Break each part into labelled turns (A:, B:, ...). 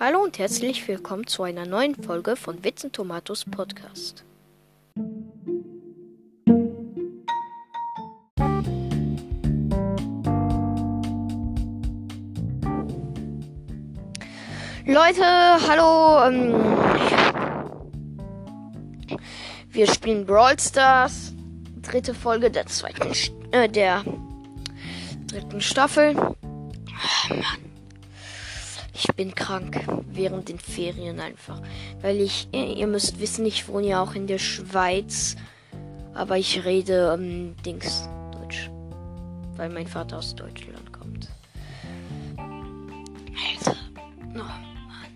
A: Hallo und herzlich willkommen zu einer neuen Folge von Witzen Tomatos Podcast. Leute, hallo. Ähm, wir spielen Brawl Stars. Dritte Folge der zweiten, äh, der dritten Staffel. Ich bin krank während den Ferien einfach. Weil ich, ihr müsst wissen, ich wohne ja auch in der Schweiz. Aber ich rede ähm, Dings Deutsch. Weil mein Vater aus Deutschland kommt. Alter. Oh Mann.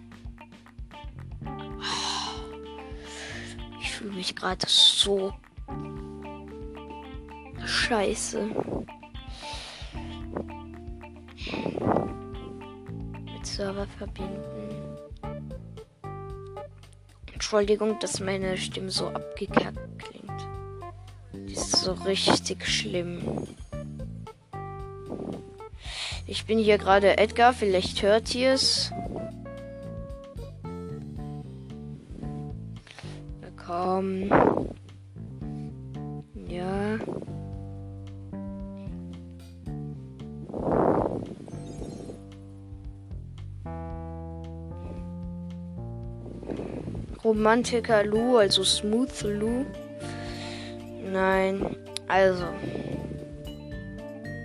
A: Ich fühle mich gerade so scheiße. Server verbinden. Entschuldigung, dass meine Stimme so abgekackt klingt. Die ist so richtig schlimm. Ich bin hier gerade Edgar, vielleicht hört ihr es. Komm. Ja. Romantiker Lou, also Smooth Lou. Nein, also.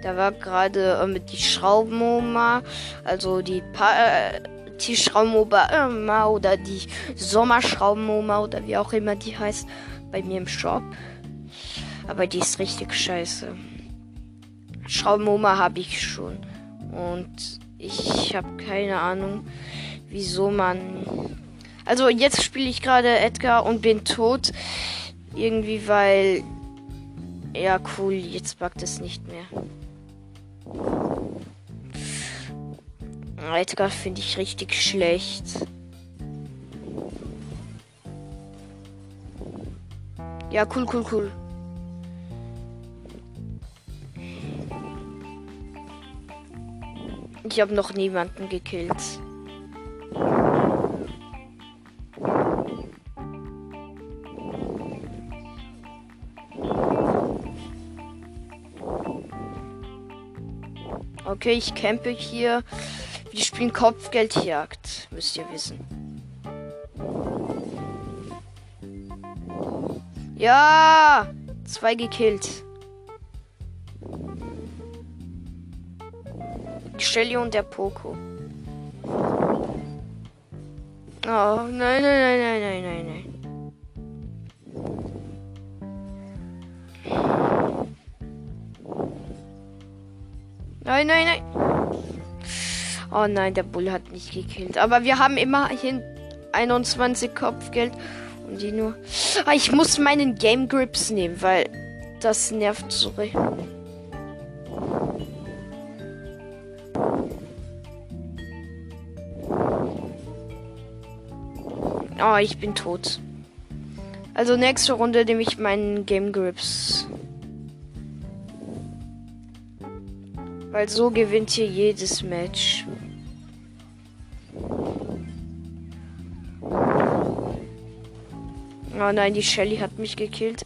A: Da war gerade äh, die Schraubenoma, also die pa äh, die Schraubenoma oder die Sommerschraubenoma oder wie auch immer die heißt, bei mir im Shop. Aber die ist richtig scheiße. Schraubenoma habe ich schon. Und ich habe keine Ahnung, wieso man also jetzt spiele ich gerade Edgar und bin tot. Irgendwie, weil... Ja, cool, jetzt backt es nicht mehr. Edgar finde ich richtig schlecht. Ja, cool, cool, cool. Ich habe noch niemanden gekillt. Okay, ich campe hier. Wir spielen Kopfgeldjagd, müsst ihr wissen. Ja! Zwei gekillt. Shelly und der Poco. Oh, nein, nein, nein, nein, nein, nein, nein. Nein, nein, nein. Oh nein, der Bull hat nicht gekillt. Aber wir haben immerhin 21 Kopfgeld. Und die nur. Ah, ich muss meinen Game Grips nehmen, weil das nervt so. Oh, ich bin tot. Also nächste Runde nehme ich meinen Game Grips. Weil so gewinnt ihr jedes Match. Oh nein, die Shelly hat mich gekillt.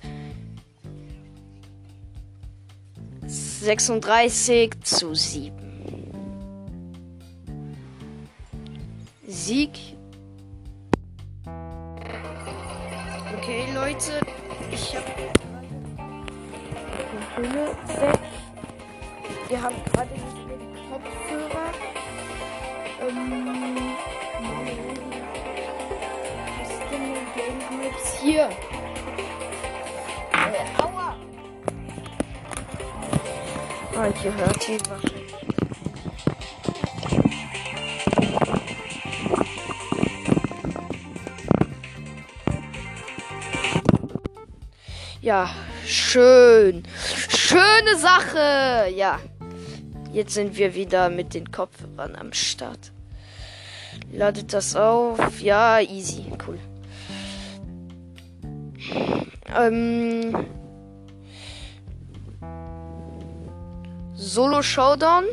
A: 36 zu 7. Sieg. Okay, Leute. Ich habe Hülle. Wir haben gerade die Kopfhörer. Ähm, was ist denn mein Game Grips? Hier. Äh, aua. Ah, und ihr hört die Waffe. Ja, schön. Schöne Sache. Ja. Jetzt sind wir wieder mit den Kopfhörern am Start. Ladet das auf. Ja, easy. Cool. Ähm. Solo Showdown.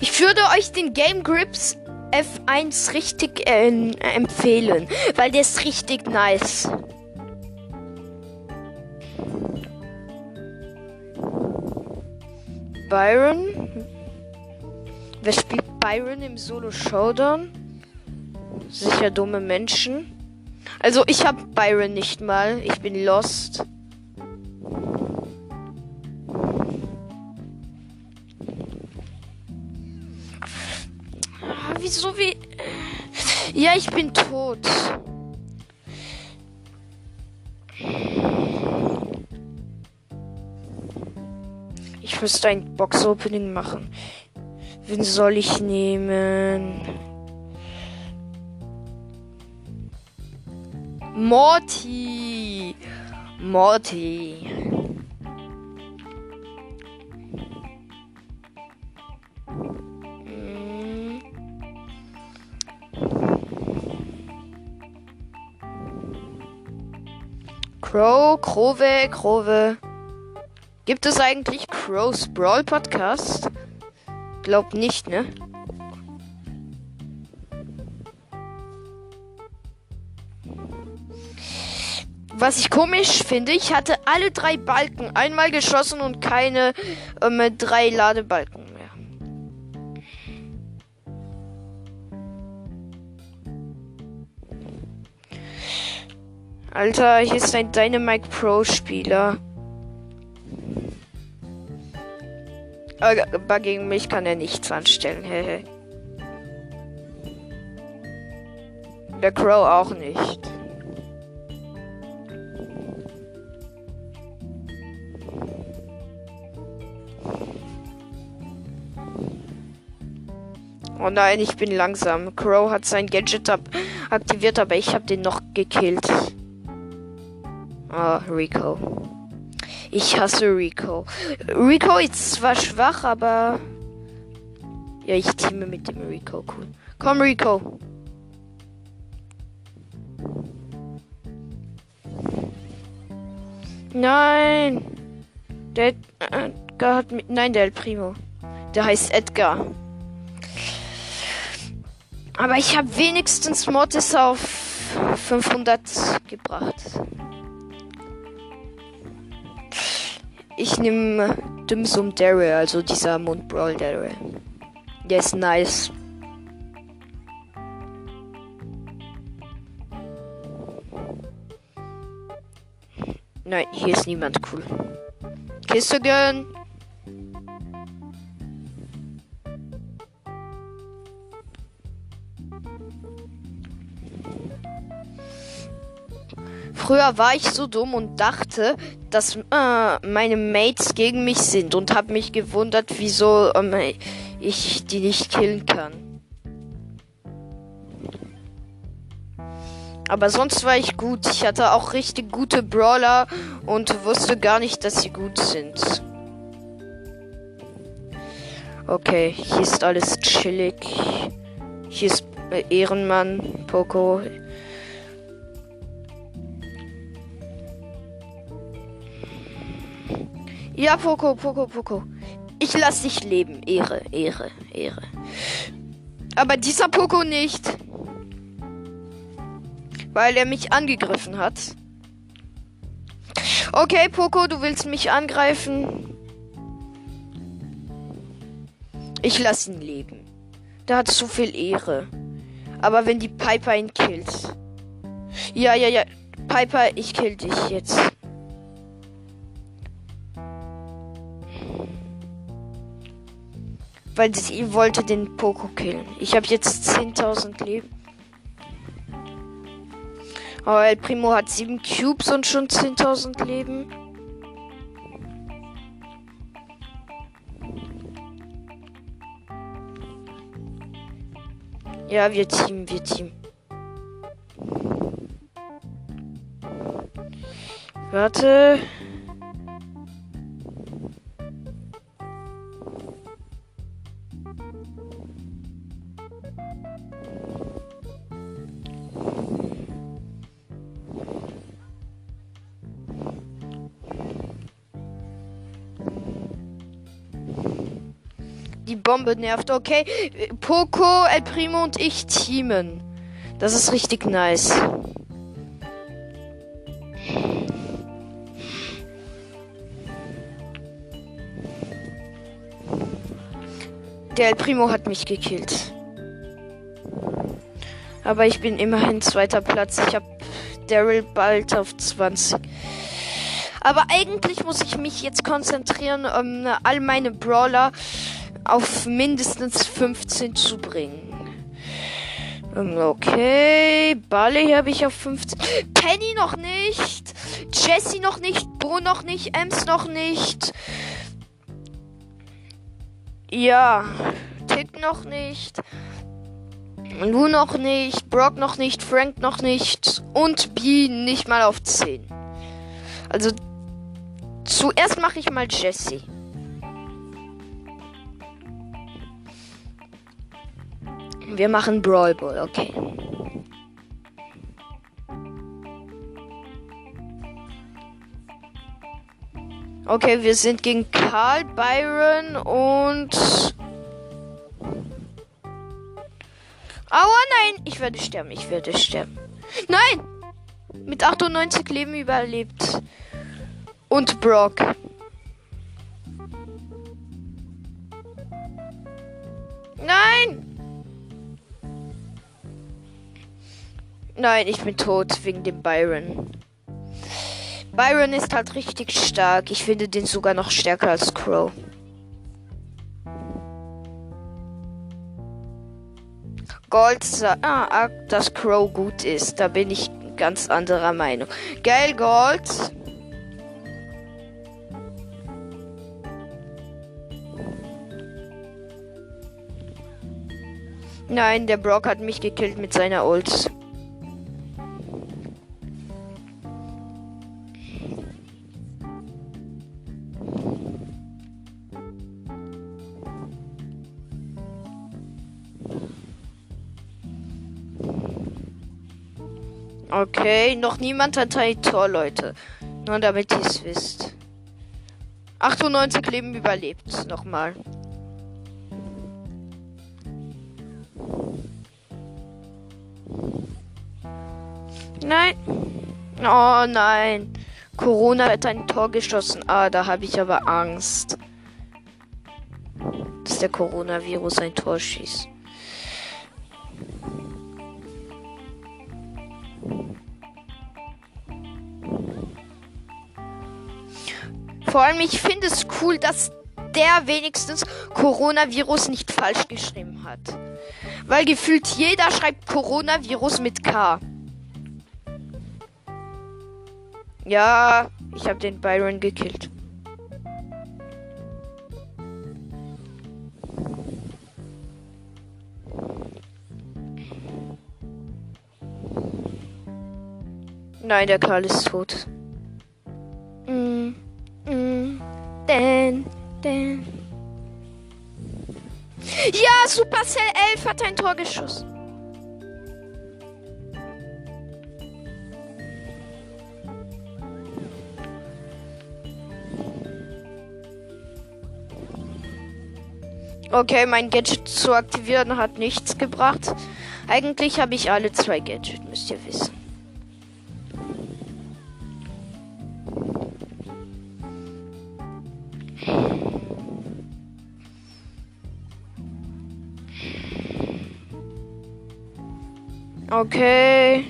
A: Ich würde euch den Game Grips F1 richtig äh, empfehlen, weil der ist richtig nice. Byron. Wer spielt Byron im Solo Showdown? Sicher dumme Menschen. Also ich hab Byron nicht mal. Ich bin lost. Ah, wieso wie... Ja, ich bin tot. Müsste ein Box-Opening machen. Wen soll ich nehmen? Morty. Morty. Hm. Crow, Krove, Krove. Gibt es eigentlich Crow's Brawl Podcast? Glaub nicht, ne? Was ich komisch finde, ich hatte alle drei Balken einmal geschossen und keine ähm, drei Ladebalken mehr. Alter, hier ist ein Dynamite Pro Spieler. Aber gegen mich kann er nichts anstellen. Hehe. Der Crow auch nicht. Oh nein, ich bin langsam. Crow hat sein Gadget ab aktiviert, aber ich habe den noch gekillt. Ah, oh, Rico. Ich hasse Rico. Rico ist zwar schwach, aber. Ja, ich teame mit dem Rico. Cool. Komm, Rico. Nein. Der Edgar hat mit. Nein, der El Primo. Der heißt Edgar. Aber ich habe wenigstens Mortis auf 500 gebracht. Ich nehme Dimsum Daryl, also dieser Mundbrawl Daryl. Der ist nice. Nein, hier ist niemand cool. Kiste gönn. Früher war ich so dumm und dachte, dass äh, meine Mates gegen mich sind und habe mich gewundert, wieso ähm, ich die nicht killen kann. Aber sonst war ich gut. Ich hatte auch richtig gute Brawler und wusste gar nicht, dass sie gut sind. Okay, hier ist alles chillig. Hier ist äh, Ehrenmann, Poco. Ja, Poco, Poco, Poco. Ich lass dich leben. Ehre, Ehre, Ehre. Aber dieser Poco nicht. Weil er mich angegriffen hat. Okay, Poco, du willst mich angreifen. Ich lass ihn leben. Der hat zu viel Ehre. Aber wenn die Piper ihn killt. Ja, ja, ja. Piper, ich kill dich jetzt. Weil sie wollte den Poco killen. Ich habe jetzt 10.000 Leben. Aber El Primo hat 7 Cubes und schon 10.000 Leben. Ja, wir Team, wir Team. Warte. Bombe nervt. Okay. Poco, El Primo und ich teamen. Das ist richtig nice. Der El Primo hat mich gekillt. Aber ich bin immerhin zweiter Platz. Ich habe Daryl bald auf 20. Aber eigentlich muss ich mich jetzt konzentrieren, um all meine Brawler auf mindestens 15 zu bringen. Ähm, okay, Barley habe ich auf 15. Penny noch nicht. Jesse noch nicht. Bo noch nicht. Ems noch nicht. Ja, Tick noch nicht. Lu noch nicht. Brock noch nicht. Frank noch nicht. Und B nicht mal auf 10. Also, zuerst mache ich mal Jesse. Wir machen Brawl Ball, okay. Okay, wir sind gegen Karl, Byron und. Aua, nein! Ich werde sterben, ich werde sterben. Nein! Mit 98 Leben überlebt. Und Brock. Nein! Nein, ich bin tot wegen dem Byron. Byron ist halt richtig stark. Ich finde den sogar noch stärker als Crow. Gold sagt, ah, ah, dass Crow gut ist. Da bin ich ganz anderer Meinung. Geil, Gold. Nein, der Brock hat mich gekillt mit seiner Ult. Okay, noch niemand hat ein Tor, Leute. Nur damit ihr es wisst. 98 Leben überlebt. Nochmal. Nein. Oh nein. Corona hat ein Tor geschossen. Ah, da habe ich aber Angst. Dass der Coronavirus ein Tor schießt. Vor allem, ich finde es cool, dass der wenigstens Coronavirus nicht falsch geschrieben hat. Weil gefühlt jeder schreibt Coronavirus mit K. Ja, ich habe den Byron gekillt. Nein, der Karl ist tot. Supercell 11 hat ein Tor geschossen. Okay, mein Gadget zu aktivieren hat nichts gebracht. Eigentlich habe ich alle zwei Gadgets, müsst ihr wissen. Okay.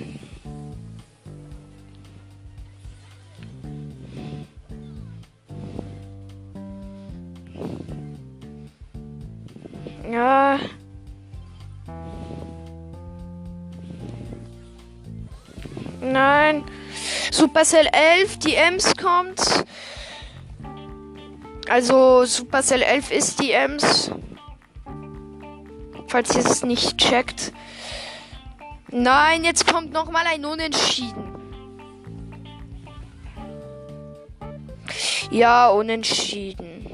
A: Ja. Nein. Supercell 11, die Ems kommt. Also Supercell 11 ist die Ems. Falls ihr es nicht checkt. Nein, jetzt kommt noch mal ein Unentschieden. Ja, unentschieden.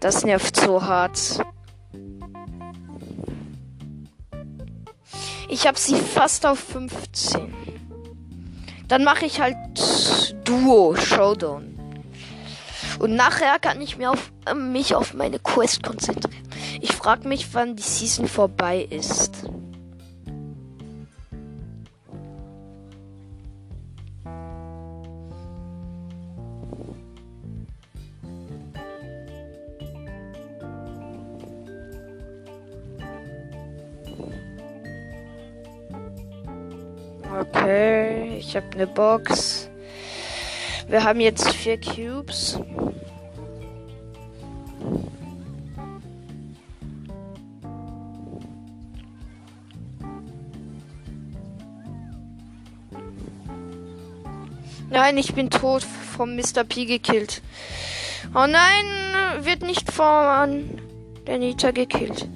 A: Das nervt so hart. Ich habe sie fast auf 15. Dann mache ich halt Duo Showdown. Und nachher kann ich mir auf, äh, mich auf meine Quest konzentrieren. Ich frage mich, wann die Season vorbei ist. Ich habe eine Box. Wir haben jetzt vier Cubes. Nein, ich bin tot vom Mr. P gekillt. Oh nein, wird nicht von der Nita gekillt.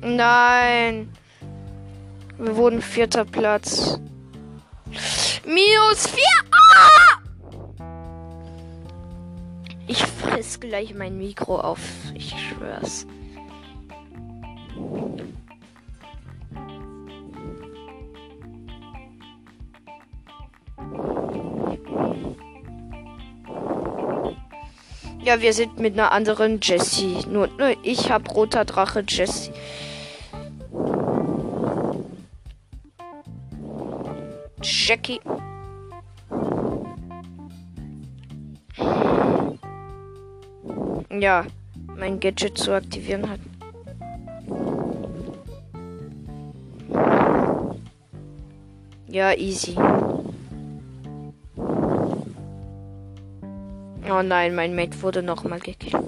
A: Nein. Wir wurden vierter Platz. Minus vier. Ah! Ich friss gleich mein Mikro auf. Ich schwör's. Ja, wir sind mit einer anderen Jessie. Nur, nur ich hab roter Drache Jessie. Jackie. Ja, mein Gadget zu aktivieren hat. Ja, easy. Oh nein, mein Mate wurde nochmal gekillt.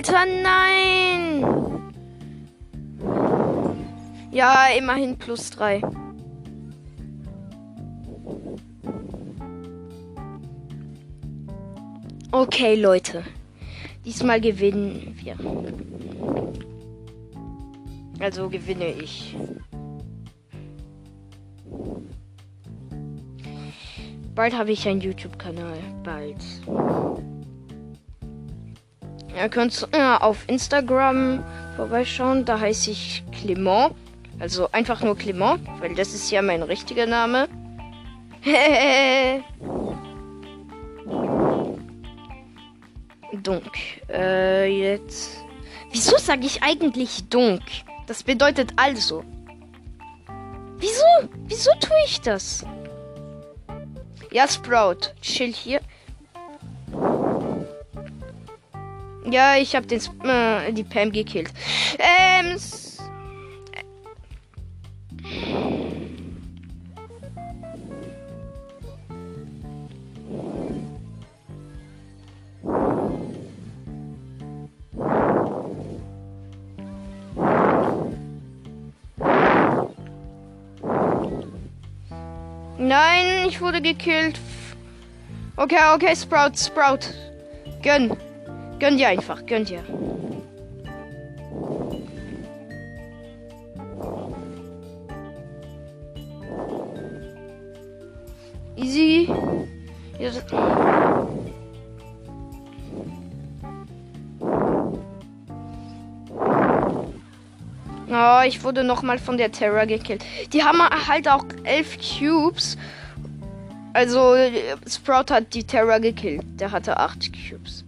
A: Alter, nein! Ja, immerhin plus drei. Okay, Leute. Diesmal gewinnen wir. Also gewinne ich. Bald habe ich einen YouTube-Kanal. Bald. Ihr könnt auf Instagram vorbeischauen. Da heiße ich Clement. Also einfach nur Clement, weil das ist ja mein richtiger Name. Dunk. Äh, jetzt. Wieso sage ich eigentlich Dunk? Das bedeutet also. Wieso? Wieso tue ich das? Ja, Sprout. Chill hier. Ja, ich habe den äh, die Pam gekillt. Ähm. Nein, ich wurde gekillt. Okay, okay, Sprout, Sprout. Gönn. Gönn dir einfach, gönn dir. Easy. Jetzt. Oh, ich wurde nochmal von der Terra gekillt. Die haben halt auch elf Cubes. Also, Sprout hat die Terra gekillt. Der hatte acht Cubes.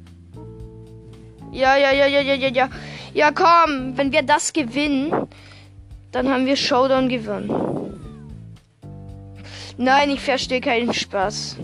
A: Ja, ja, ja, ja, ja, ja, ja. Ja, komm, wenn wir das gewinnen, dann haben wir Showdown gewonnen. Nein, ich verstehe keinen Spaß.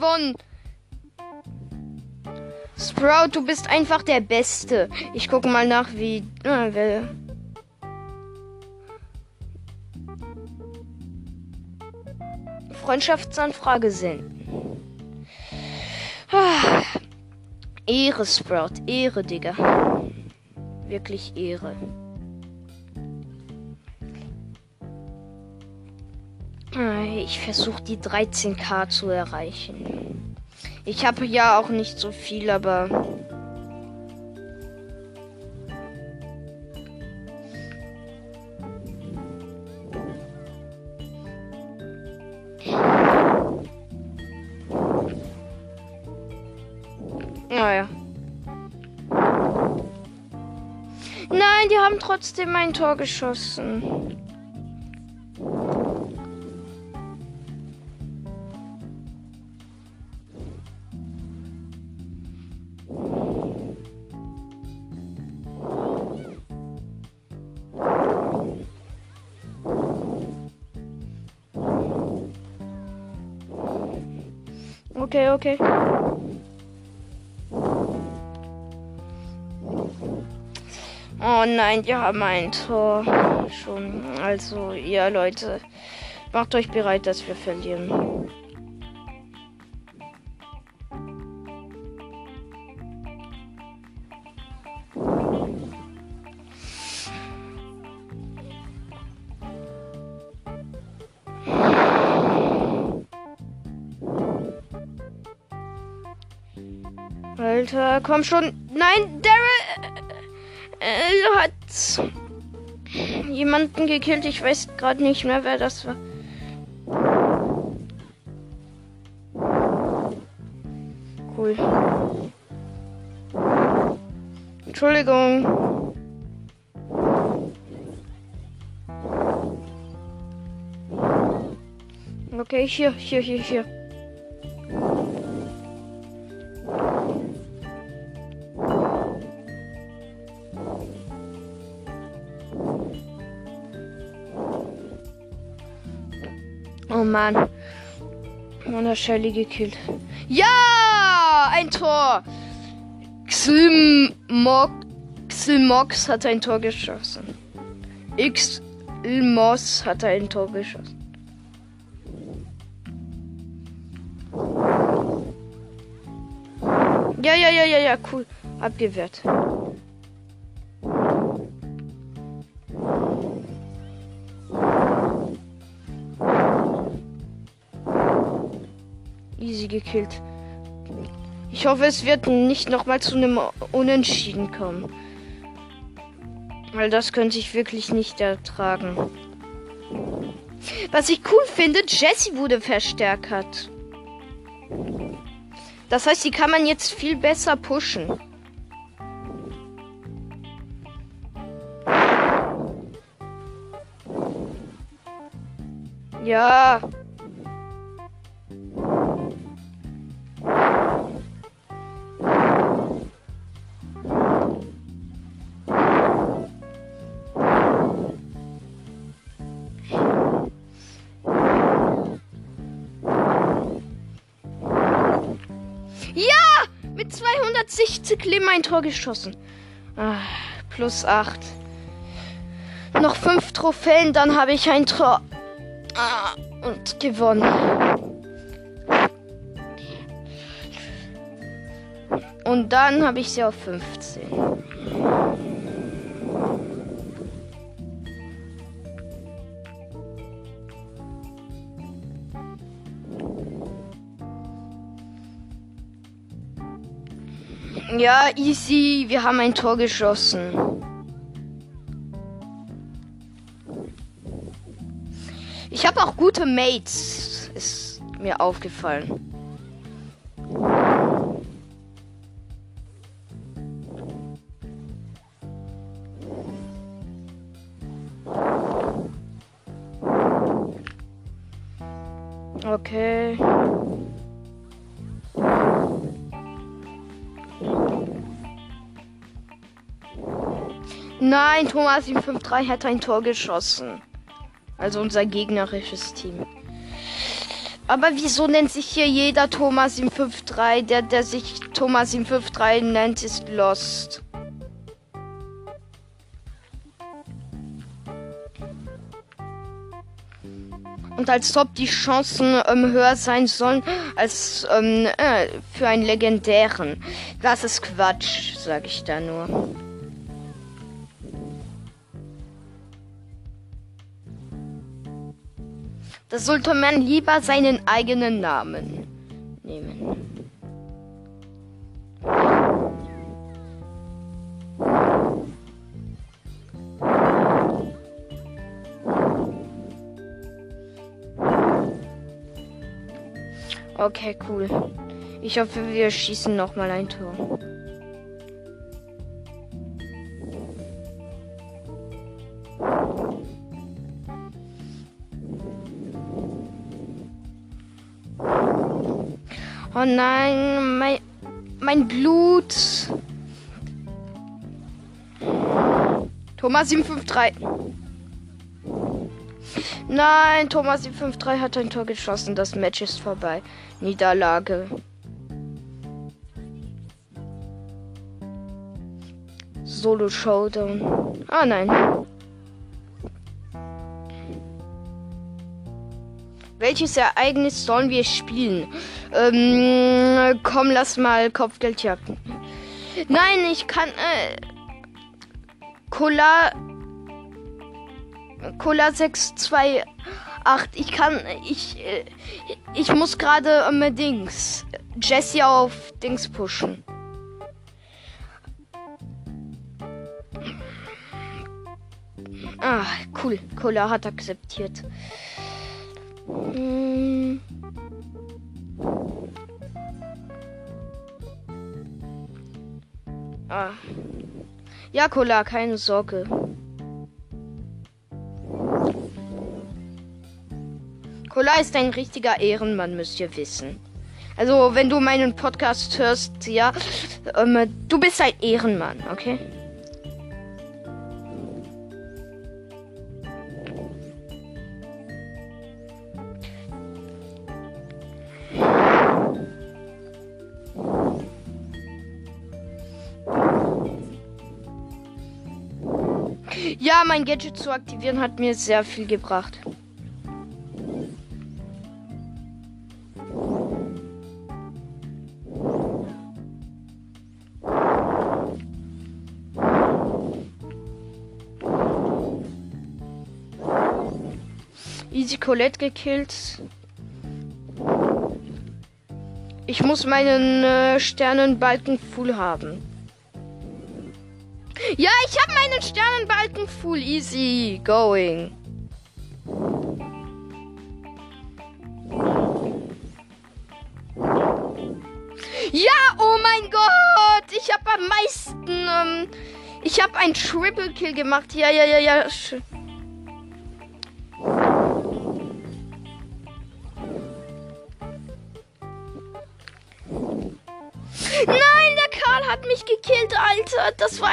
A: gewonnen. Sprout, du bist einfach der Beste. Ich gucke mal nach, wie. Äh, wer, Freundschaftsanfrage sind. Ah, Ehre, Sprout. Ehre, Digga. Wirklich Ehre. Ich versuche die 13k zu erreichen. Ich habe ja auch nicht so viel, aber Naja. Nein, die haben trotzdem ein Tor geschossen. Okay, okay. Oh nein, die haben ein Tor schon. Also, ja, Leute, macht euch bereit, dass wir verlieren. Alter, komm schon. Nein, Daryl äh, hat jemanden gekillt. Ich weiß gerade nicht mehr, wer das war. Cool. Entschuldigung. Okay, hier, hier, hier, hier. Mann. Und der Shelly gekillt. Ja! Ein Tor! Xilmok, Xilmox hat ein Tor geschossen. Xilmos hat ein Tor geschossen. Ja, ja, ja, ja, ja, cool. Abgewehrt. Gekillt. Ich hoffe, es wird nicht nochmal zu einem Unentschieden kommen. Weil das könnte ich wirklich nicht ertragen. Was ich cool finde, Jessie wurde verstärkt. Das heißt, die kann man jetzt viel besser pushen. Ja. Ja! Ein Tor geschossen. Ah, plus 8. Noch 5 Trophäen, dann habe ich ein Tor. Ah, und gewonnen. Und dann habe ich sie auf 15. Ja, easy. Wir haben ein Tor geschossen. Ich habe auch gute Mates. Ist mir aufgefallen. Nein, Thomas 753 hat ein Tor geschossen. Also unser gegnerisches Team. Aber wieso nennt sich hier jeder Thomas 753? Der, der sich Thomas 753 nennt, ist lost. Und als ob die Chancen ähm, höher sein sollen als ähm, äh, für einen legendären. Das ist Quatsch, sag ich da nur. Da sollte man lieber seinen eigenen Namen nehmen. Okay, cool. Ich hoffe, wir schießen noch mal ein Tor. Oh nein, mein, mein Blut. Thomas 753. Nein, Thomas 753 hat ein Tor geschossen. Das Match ist vorbei. Niederlage. Solo Showdown. Ah nein. Welches Ereignis sollen wir spielen? Ähm, komm, lass mal Kopfgeldjagden. Nein, ich kann. Äh, Cola. Cola 628. Ich kann. Ich. Äh, ich muss gerade ähm, Dings. Jesse auf Dings pushen. Ah, cool. Cola hat akzeptiert. Hm. Ah. Ja, Cola, keine Sorge. Cola ist ein richtiger Ehrenmann, müsst ihr wissen. Also, wenn du meinen Podcast hörst, ja, ähm, du bist ein Ehrenmann, okay? Mein Gadget zu aktivieren hat mir sehr viel gebracht. Easy Colette gekillt. Ich muss meinen äh, Sternenbalken full haben. Ja, ich habe meinen Sternenbalken full easy going. Ja, oh mein Gott, ich habe am meisten, ähm, ich habe ein Triple Kill gemacht. Ja, ja, ja, ja. Nein, der Karl hat mich gekillt, Alter. Das war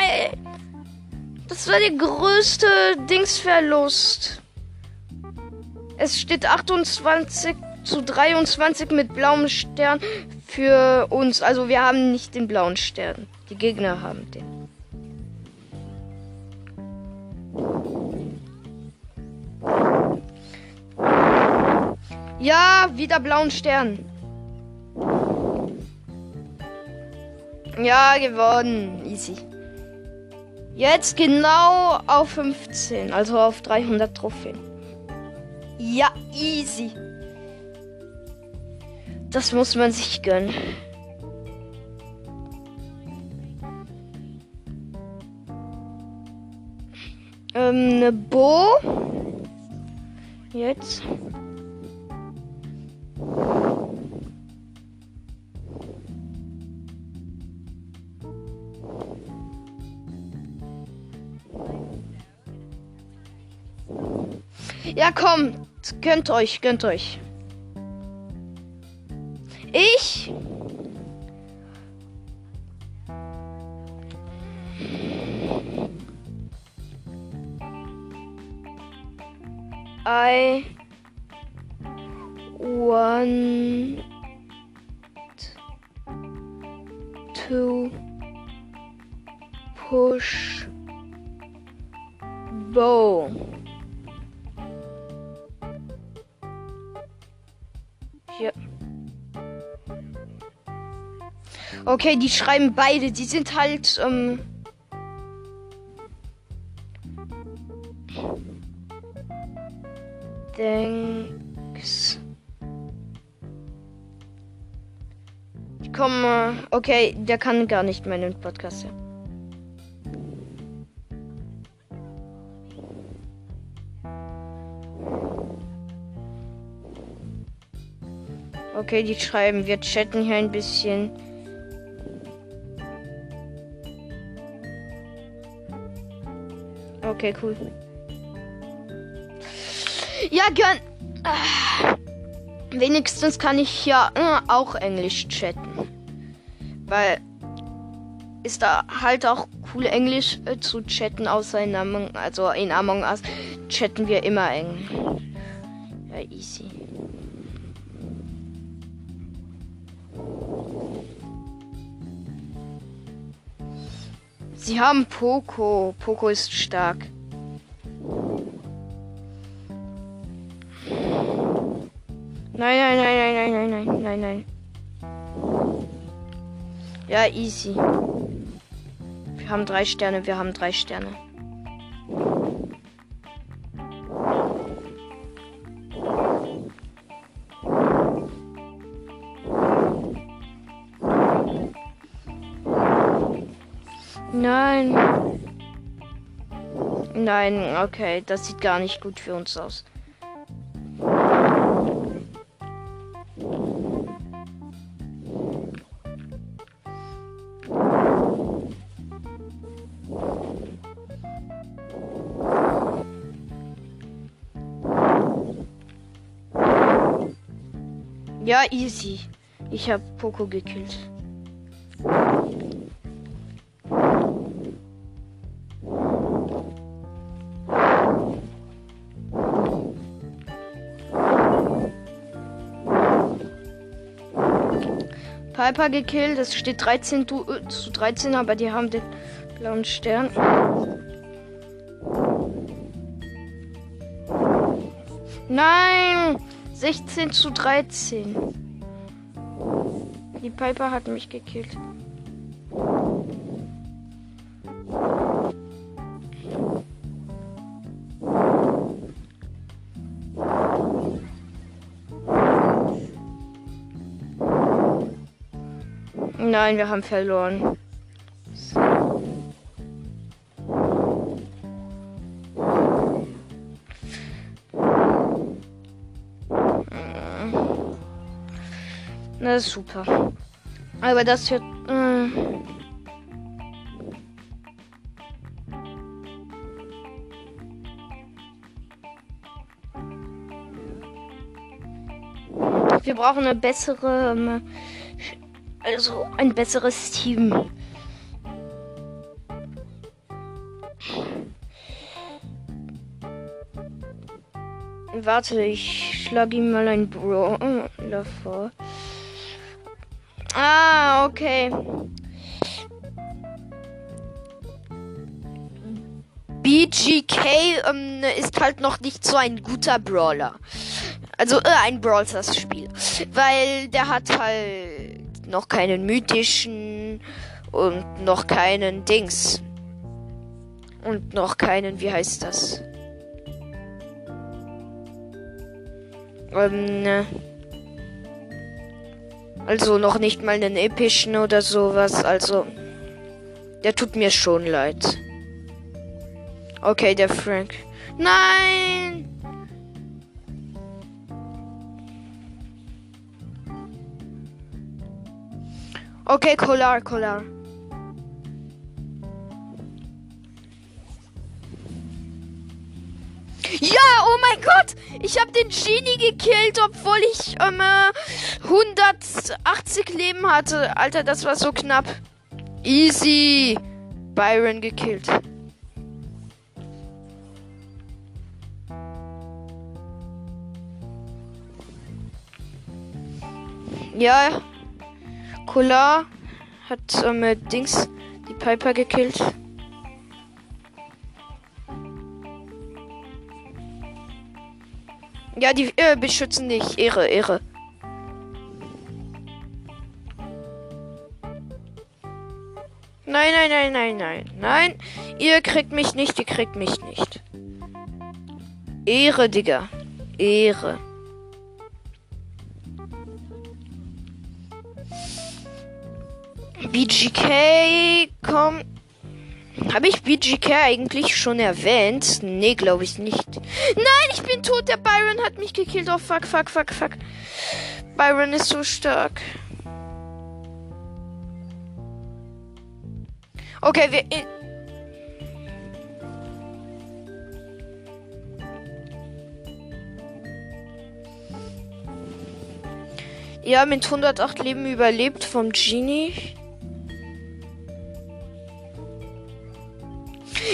A: war der größte Dingsverlust. Es steht 28 zu 23 mit blauem Stern für uns. Also wir haben nicht den blauen Stern. Die Gegner haben den. Ja, wieder blauen Stern. Ja, gewonnen. Easy. Jetzt genau auf 15, also auf 300 Trophäen. Ja, easy. Das muss man sich gönnen. Ähm, ne Bo. Jetzt. Ja, kommt. Gönnt euch, gönnt euch. Okay, die schreiben beide. Die sind halt. Ähm, Thanks. Ich komme. Okay, der kann gar nicht meinen Podcast hören. Okay, die schreiben, wir chatten hier ein bisschen. Okay, cool. Ja, gern. Wenigstens kann ich ja äh, auch Englisch chatten. Weil ist da halt auch cool Englisch äh, zu chatten, außer in Among, also in Among Us chatten wir immer Englisch. Ja, easy. Sie haben Poco. Poco ist stark. Nein, nein, nein, nein, nein, nein, nein, nein, nein. Ja, easy. Wir haben drei Sterne, wir haben drei Sterne. Nein, okay, das sieht gar nicht gut für uns aus. Ja, easy. Ich habe Poco gekillt. Piper gekillt. Es steht 13 zu 13, aber die haben den blauen Stern. Nein! 16 zu 13. Die Piper hat mich gekillt. Nein, wir haben verloren. Na, ist super. Aber das wird. Äh wir brauchen eine bessere, ähm, also ein besseres Team. Warte, ich schlage ihm mal ein Brawler vor. Ah, okay. BGK ähm, ist halt noch nicht so ein guter Brawler. Also äh, ein Brawl Stars Spiel. Weil der hat halt noch keinen mythischen und noch keinen Dings. Und noch keinen, wie heißt das? Ähm, ne. Also noch nicht mal einen epischen oder sowas. Also, der tut mir schon leid. Okay, der Frank. Nein! Okay, Kolar, Kolar. Ja, oh mein Gott! Ich habe den Genie gekillt, obwohl ich ähm, 180 Leben hatte. Alter, das war so knapp. Easy. Byron gekillt. Ja, Cola hat äh, mit Dings die Piper gekillt. Ja, die äh, beschützen dich. Ehre, Ehre. Nein, nein, nein, nein, nein. Nein, ihr kriegt mich nicht, ihr kriegt mich nicht. Ehre, Digga. Ehre. BGK, komm. Habe ich BGK eigentlich schon erwähnt? Nee, glaube ich nicht. Nein, ich bin tot. Der Byron hat mich gekillt. Oh, fuck, fuck, fuck, fuck. Byron ist so stark. Okay, wir. Ja, mit 108 Leben überlebt vom Genie.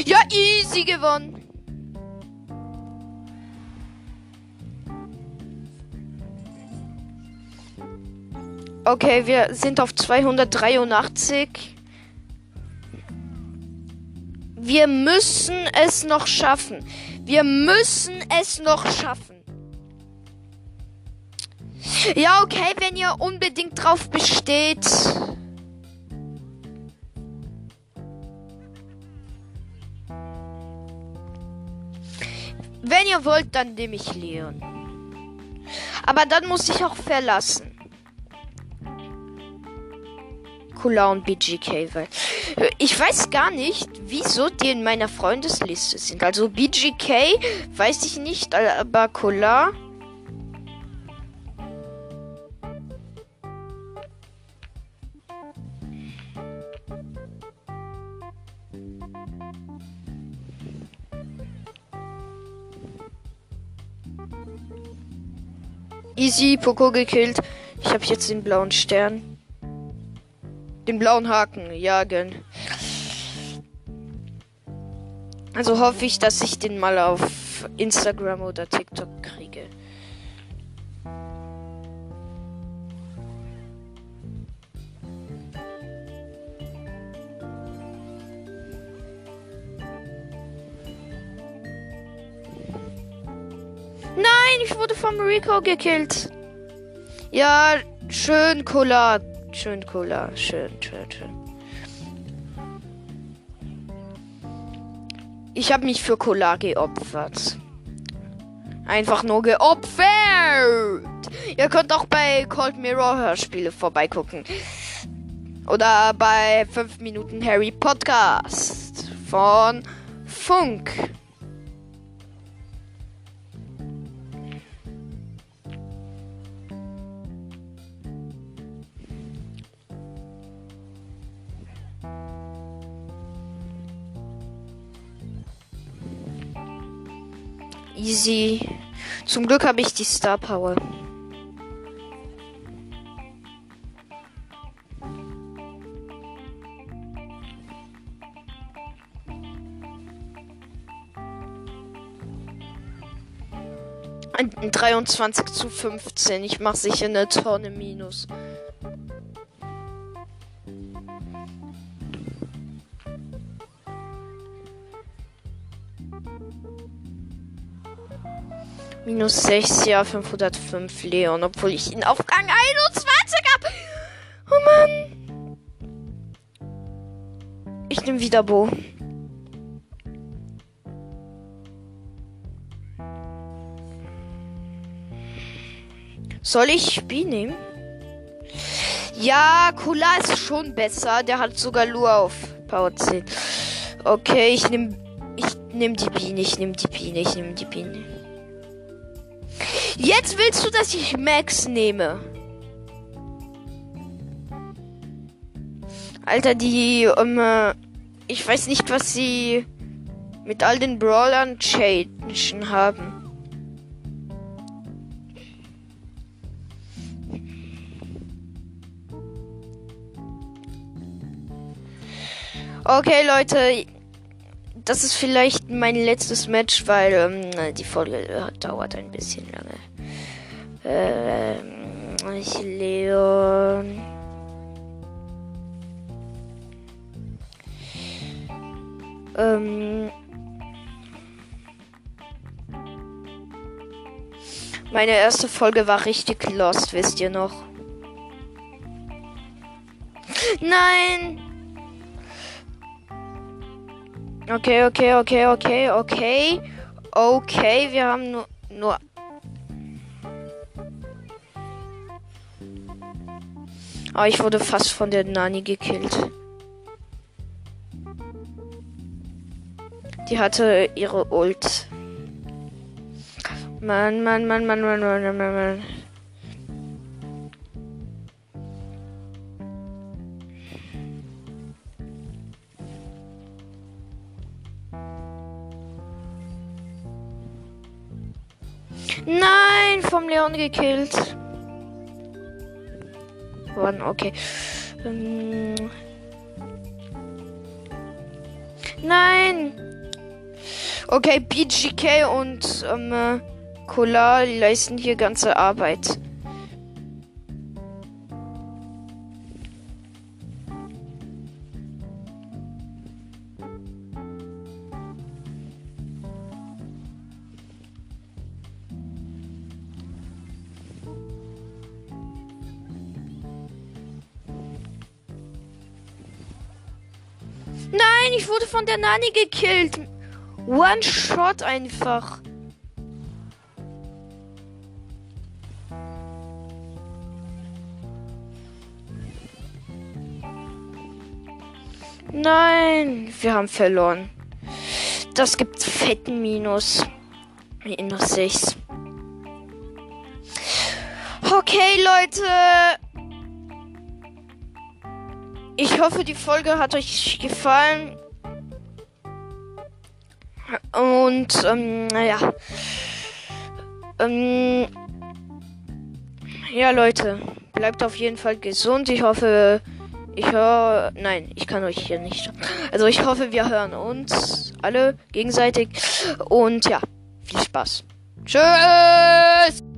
A: Ja, easy gewonnen. Okay, wir sind auf 283. Wir müssen es noch schaffen. Wir müssen es noch schaffen. Ja, okay, wenn ihr unbedingt drauf besteht. Wenn ihr wollt, dann nehme ich Leon. Aber dann muss ich auch verlassen. Kula und BGK, weil ich weiß gar nicht, wieso die in meiner Freundesliste sind. Also BGK weiß ich nicht, aber Kula. Easy, Poco gekillt. Ich habe jetzt den blauen Stern. Den blauen Haken, jagen. Also hoffe ich, dass ich den mal auf Instagram oder TikTok kriege. Nein, ich wurde vom Rico gekillt. Ja, schön, Cola. Schön, Cola. Schön, schön, schön. Ich habe mich für Cola geopfert. Einfach nur geopfert. Ihr könnt auch bei Cold Mirror Hörspiele vorbeigucken. Oder bei 5 Minuten Harry Podcast von Funk. Easy. Zum Glück habe ich die Star Power. Ein 23 zu 15. Ich mache sicher eine Tonne Minus. Minus 6, ja, 505 Leon, obwohl ich ihn auf Gang 21 hab. Oh Mann. Ich nehme wieder Bo. Soll ich B nehmen? Ja, Kula ist schon besser. Der hat sogar Lure auf Power 10. Okay, ich nehme ich nehm die Biene, ich nehme die Biene, ich nehme die Biene. Jetzt willst du, dass ich Max nehme. Alter, die, um, äh, ich weiß nicht, was sie mit all den Brawlern changen haben. Okay, Leute, das ist vielleicht mein letztes Match, weil ähm, die Folge dauert ein bisschen lange. Ähm, ich Leon. Ähm, meine erste Folge war richtig lost, wisst ihr noch? Nein! Okay, okay, okay, okay, okay. Okay, wir haben nur, nur Aber ich wurde fast von der Nani gekillt. Die hatte ihre Ult. Mann, Mann, Mann, Mann, Mann, Mann, Mann, Mann. Nein, vom Leon gekillt worden. Okay. Ähm Nein! Okay, BGK und ähm, Cola leisten hier ganze Arbeit. Nein, ich wurde von der Nani gekillt. One Shot einfach. Nein, wir haben verloren. Das gibt fetten Minus. Minus 6. Okay, Leute. Hoffe, die Folge hat euch gefallen. Und, ähm, naja. Ähm, ja, Leute, bleibt auf jeden Fall gesund. Ich hoffe, ich höre. Nein, ich kann euch hier nicht. Also, ich hoffe, wir hören uns alle gegenseitig. Und ja, viel Spaß. Tschüss!